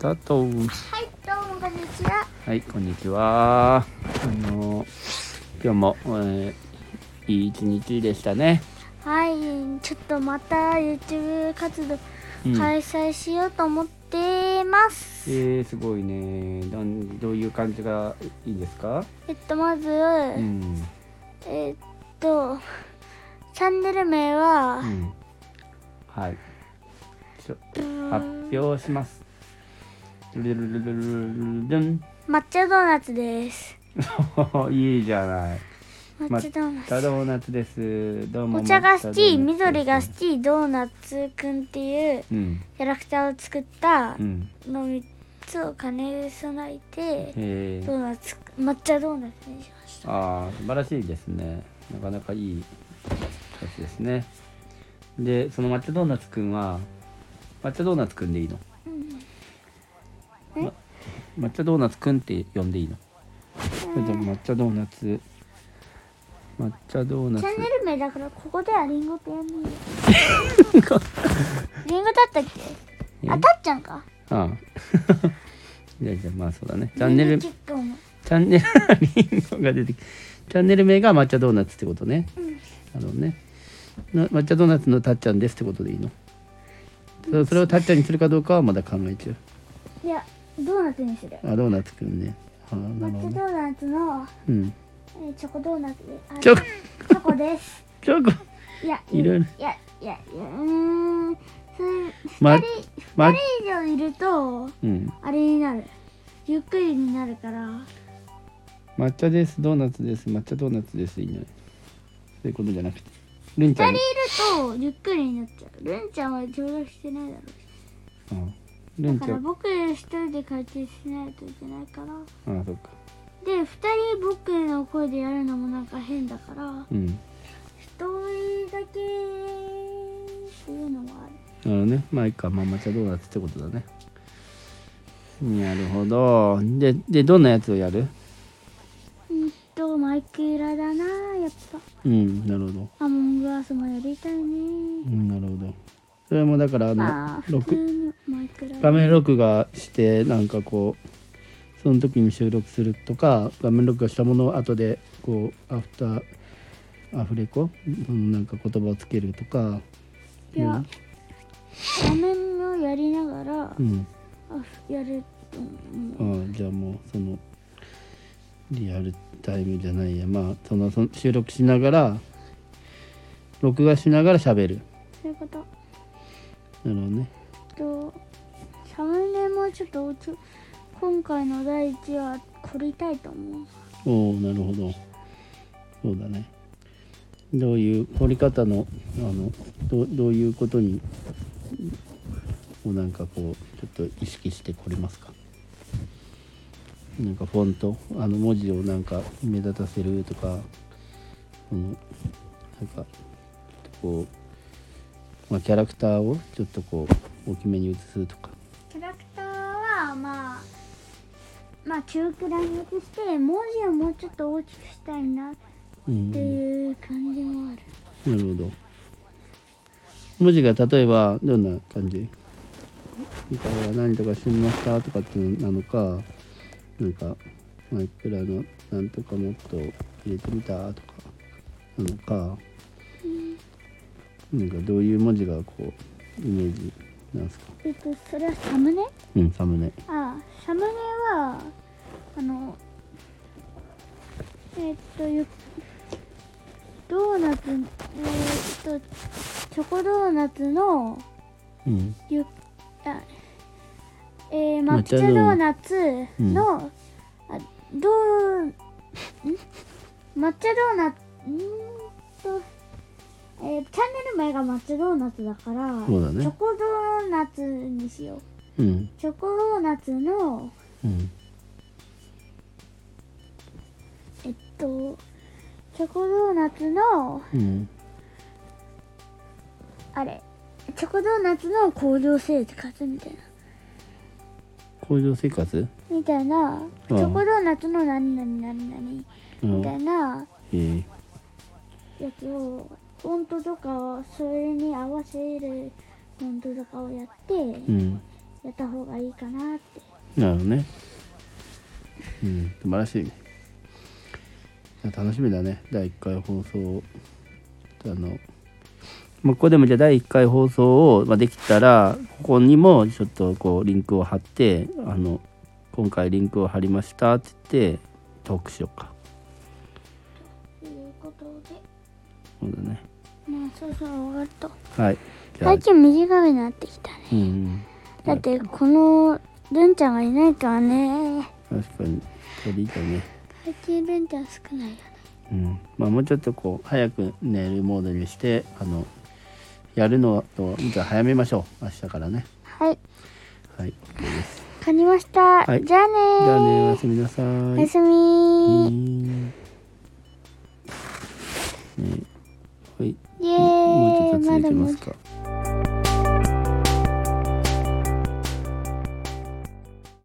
タートはい、どうもこんにちは。はいこんにちは。あの今日も、えーいい一日でしたね。はい、ちょっとまた YouTube 活動うん。開催しようと思ってます。えー、すごいね。なんどういう感じがいいですか？えっと、まず、うん。えっと、チャンネル名はう、ん。はい。発表します抹茶ドーナツです。いいじゃない抹茶ドーナツ。タドーナツですどうもお茶が好き、緑が好き、ドーナツくんっていうキャラクターを作ったの3つを兼ね備えて、えードーナツ、抹茶ドーナツにしました。ああ素晴らしいですねなかなかいいやつですねでその抹茶ドーナツくんは抹茶ドーナツくんでいいの、抹茶ドーナツくんって呼んでいいの？それとも抹茶ドーナツ。抹茶ドーナツ。チャンネル名だからここではリンゴって呼んでいいよ。リンゴだったっけ？え？あたっちゃんか。ああ。じゃあじゃあまあそうだね。チャンネルチリンゴキックもャンネル リンゴが出てきチャンネル名が抹茶ドーナツってことね、なるほどね。な抹茶ドーナツのたっちゃんですってことでいいの？そそれをたっちゃんにするかどうかはまだ考えちゃいやドーナツにする。うあドーナツくんね。あなる抹茶ほどドーナツの、うん。えーチョコドーナツであチョコ。チョコです。チョコ。いやいろいろいやいやいやうーん。それま二人ま二人以上いるとうん。あれになる。ゆっくりになるから。抹茶です。ドーナツです。抹茶ドーナツです。いいねそういうことじゃなくて。ルンちゃん二人いるとゆっくりになっちゃう。ルンちゃんは上達してないだろうし。うんルンちゃんだから僕一人で回転しないといけないから。あそっか。で2人僕の声でやるのもなんか変だから。1うん。人だけっていうのもある。なるほどね。まあいいか。まあ抹茶ドーナツってことだね。なるほど。ででどんなやつをやる？うんとマイクラだなやっうんなるほど。ぱアモングアスもやりたいね。うんなるほど。それもだからあまあの普通録のマイクラ画面録画してなんかこうその時に収録するとか画面録画したものを後でこうアフターアフレコ？うんなんか言葉をつけるとか。いや画面をやりながらうん。あやると思う。ああじゃあもうそのリアルタイムじゃないや。まあそのその収録しながら録画しながら喋る。そういうこと。なるほどね。とサちょっと今回の第一話凝りたいと思う。おおなるほど。そうだね。どういう彫り方のあのどうどういうことにをなんかこうちょっと意識して凝りますか？なんかフォントあの文字をなんか目立たせるとかそのなんかこう、まあ、キャラクターをちょっとこう大きめに写すとか。キャラクター？はまあまあ中くらいに移して文字をもうちょっと大きくしたいなっうんていう感じもある、なるほど。文字が例えばどんな感じ？今回は何とかしましたとかっていうのなのか、なんか、マイクラのなんとかもっと入れてみたとかなのか、なんかどういう文字がこう、イメージなんですか？えっとそれはサムネ？うん、サムネ。あサムネはあのえっとゆドーナツえっとチョコドーナツのうん。ゆあえー、抹抹茶茶ドーナツ。の、あどうん？抹茶ドーナツん？えーチャンネル名が抹茶ドーナツだからね。チョコドーナツにしよう。うん。チョコドーナツのうん。えっとチョコドーナツのうん。あれチョコドーナツの工場生活みたいな。工場生活？みたいなチョコドーナツの何々何々うんみたいなえ。ー、やつをフォントとかをそれに合わせるフォントとかをやってうん。やった方がいいかなって。なるほどね。うん。素晴らしい。ね楽しみだね。第1回放送あのまあここでもじゃあ第1回放送を、まあ、できたらここにもちょっとこうリンクを貼ってあの今回リンクを貼りましたって言ってトークしようか。ということで。そうだね。まあそろそろ終わると。はい。最近短くなってきたね。うんうん。だってこのルンちゃんがいないからね。確かに。鳥だね。最近ルンちゃん少ないよね。うん。まあもうちょっとこう早く寝るモードにしてあのやるのとじゃあ早めましょう。明日からね。はい。はい。OK です。わかりました、はい。じゃあねー。じゃあねおやすみなさい。おやすみねはい。イエーイ。もうちょっと続きますか